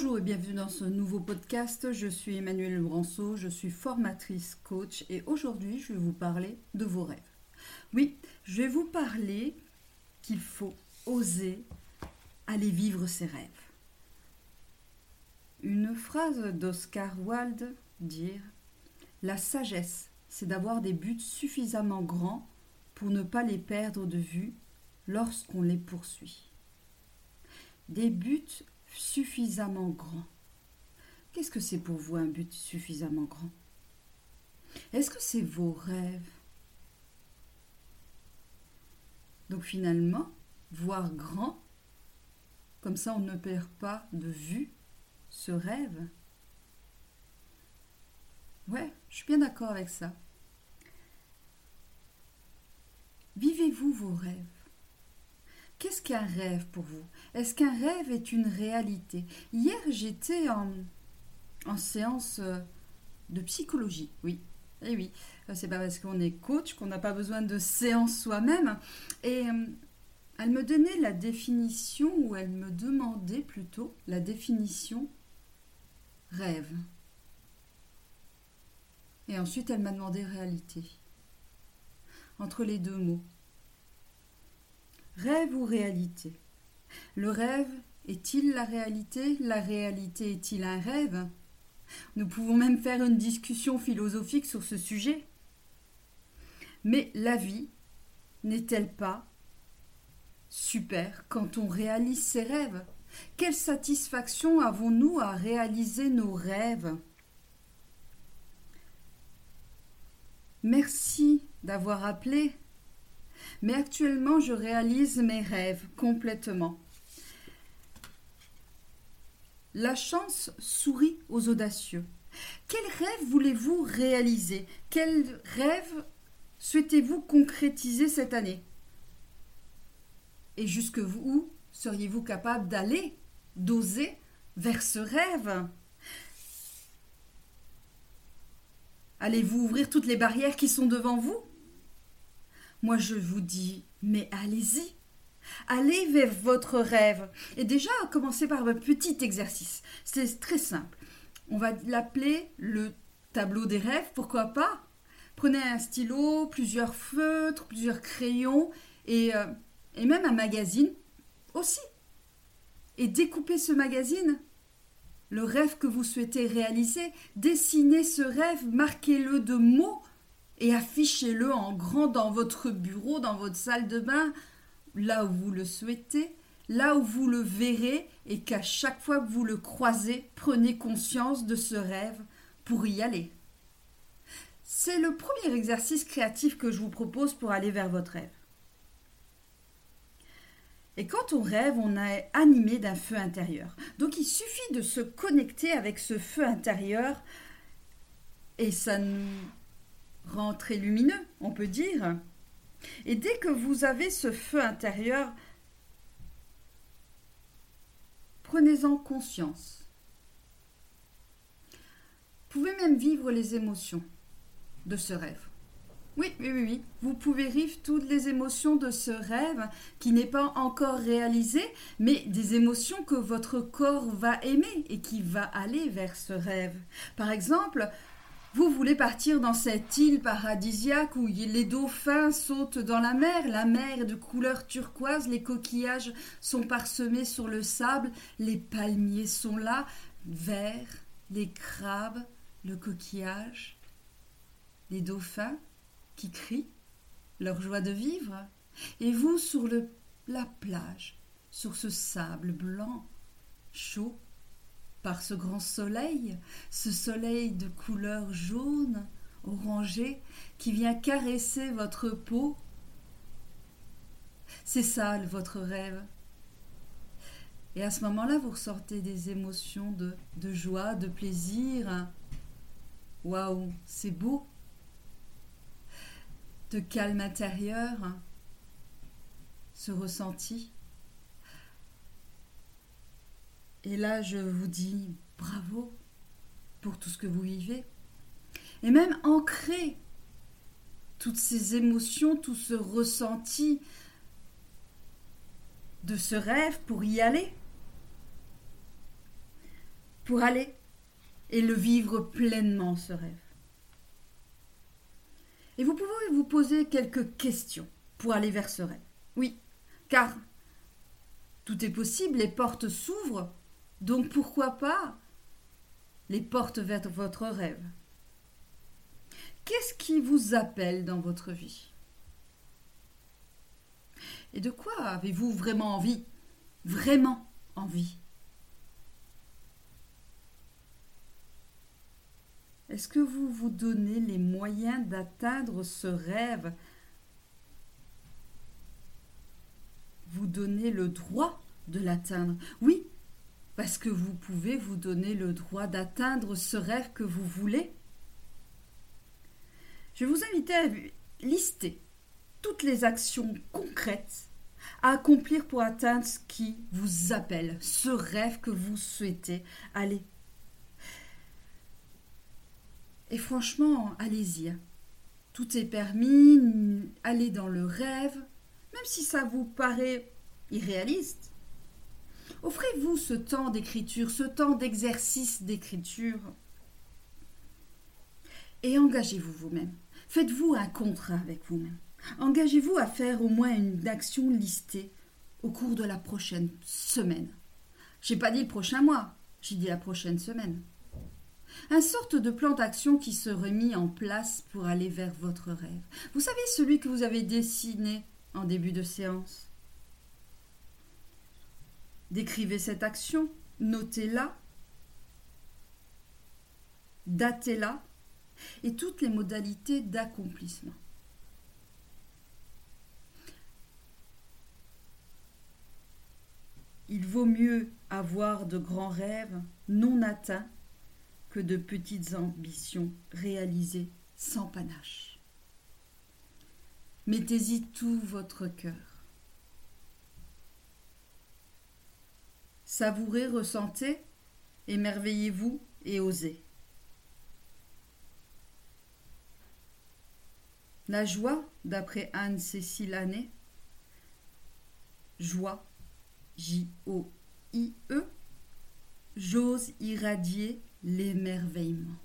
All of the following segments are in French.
Bonjour et bienvenue dans ce nouveau podcast. Je suis Emmanuelle Branceau, je suis formatrice coach et aujourd'hui je vais vous parler de vos rêves. Oui, je vais vous parler qu'il faut oser aller vivre ses rêves. Une phrase d'Oscar Wilde dire La sagesse, c'est d'avoir des buts suffisamment grands pour ne pas les perdre de vue lorsqu'on les poursuit. Des buts suffisamment grands. Qu'est-ce que c'est pour vous un but suffisamment grand? Est-ce que c'est vos rêves? Donc finalement, voir grand, comme ça on ne perd pas de vue ce rêve. Ouais, je suis bien d'accord avec ça. Vivez-vous vos rêves? Qu'est-ce qu'un rêve pour vous? Est-ce qu'un rêve est une réalité? Hier, j'étais en, séance euh, de psychologie, oui. Et eh oui, euh, c'est pas parce qu'on est coach qu'on n'a pas besoin de séance soi-même. Et euh, elle me donnait la définition, ou elle me demandait plutôt la définition rêve. Et ensuite, elle m'a demandé réalité. Entre les deux mots. Rêve ou réalité? Le rêve est-il la réalité? La réalité est-il un rêve? Nous pouvons même faire une discussion philosophique sur ce sujet. Mais la vie n'est-elle pas super quand on réalise ses rêves? Quelle satisfaction avons-nous à réaliser nos rêves? Merci d'avoir appelé mais actuellement, je réalise mes rêves complètement. La chance sourit aux audacieux. Quel rêve voulez-vous réaliser? Quel rêve souhaitez-vous concrétiser cette année? Et jusque où seriez-vous capable d'aller, d'oser vers ce rêve? Allez-vous ouvrir toutes les barrières qui sont devant vous? Moi, je vous dis, mais allez-y. Allez vers votre rêve. Et déjà, commencez par un petit exercice. C'est très simple. On va l'appeler le tableau des rêves, pourquoi pas? Prenez un stylo, plusieurs feutres, plusieurs crayons et, euh, et même un magazine aussi. Et découpez ce magazine. Le rêve que vous souhaitez réaliser, dessinez ce rêve, marquez-le de mots et affichez-le en grand dans votre bureau, dans votre salle de bain, là où vous le souhaitez, là où vous le verrez et qu'à chaque fois que vous le croisez, prenez conscience de ce rêve pour y aller. C'est le premier exercice créatif que je vous propose pour aller vers votre rêve. Et quand on rêve, on est animé d'un feu intérieur. Donc il suffit de se connecter avec ce feu intérieur et ça nous rend très lumineux, on peut dire. Et dès que vous avez ce feu intérieur, prenez-en conscience. Vous pouvez même vivre les émotions de ce rêve. Oui, oui, oui, oui. Vous pouvez vivre toutes les émotions de ce rêve qui n'est pas encore réalisé, mais des émotions que votre corps va aimer et qui va aller vers ce rêve. Par exemple, vous voulez partir dans cette île paradisiaque où les dauphins sautent dans la mer, la mer est de couleur turquoise, les coquillages sont parsemés sur le sable, les palmiers sont là, verts, les crabes, le coquillage, les dauphins qui crient leur joie de vivre, et vous sur la plage, sur ce sable blanc, chaud, ce grand soleil, ce soleil de couleur jaune, orangé, qui vient caresser votre peau. C'est ça votre rêve. Et à ce moment-là, vous ressortez des émotions de, de joie, de plaisir. Waouh, c'est beau. De calme intérieur, ce ressenti. Et là, je vous dis bravo pour tout ce que vous vivez. Et même ancrer toutes ces émotions, tout ce ressenti de ce rêve pour y aller. pour aller et le vivre pleinement, ce rêve. Et vous pouvez vous poser quelques questions pour aller vers ce rêve. Oui, car tout est possible, les portes s'ouvrent, donc pourquoi pas les portes vers votre rêve? Qu'est-ce qui vous appelle dans votre vie? Et de quoi avez-vous vraiment envie? Vraiment envie? Est-ce que vous vous donnez les moyens d'atteindre ce rêve? Vous donnez le droit de l'atteindre? Oui, parce que vous pouvez vous donner le droit d'atteindre ce rêve que vous voulez. Je vais vous inviter à lister toutes les actions concrètes à accomplir pour atteindre ce qui vous appelle, ce rêve que vous souhaitez aller et franchement, allez-y. Hein. Tout est permis, allez dans le rêve, même si ça vous paraît irréaliste. Offrez-vous ce temps d'écriture, ce temps d'exercice d'écriture. Et engagez-vous vous-même. Faites-vous un contrat avec vous-même. Engagez-vous à faire au moins une action listée au cours de la prochaine semaine. J'ai pas dit le prochain mois, j'ai dit la prochaine semaine un sorte de plan d'action qui serait mis en place pour aller vers votre rêve. Vous savez celui que vous avez dessiné en début de séance? Décrivez cette action, notez-la, datez-la et toutes les modalités d'accomplissement. Il vaut mieux avoir de grands rêves non atteints que de petites ambitions réalisées sans panache. Mettez-y tout votre cœur. Savourez, ressentez, émerveillez-vous et osez. La joie, d'après Anne-Cécile Annet, joie, J-O-I-E, j'ose irradier l'émerveillement.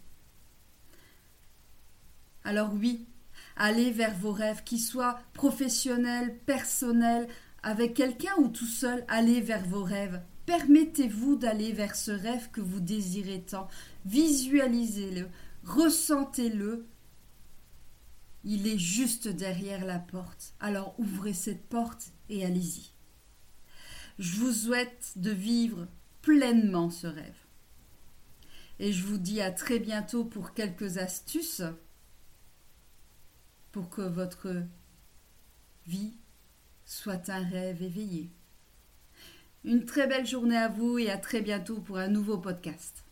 Alors oui, allez vers vos rêves, qu'ils soient professionnels, personnels, avec quelqu'un ou tout seul, allez vers vos rêves. Permettez-vous d'aller vers ce rêve que vous désirez tant. Visualisez-le, ressentez-le. Il est juste derrière la porte. Alors ouvrez cette porte et allez-y. Je vous souhaite de vivre pleinement ce rêve. Et je vous dis à très bientôt pour quelques astuces pour que votre vie soit un rêve éveillé. Une très belle journée à vous et à très bientôt pour un nouveau podcast.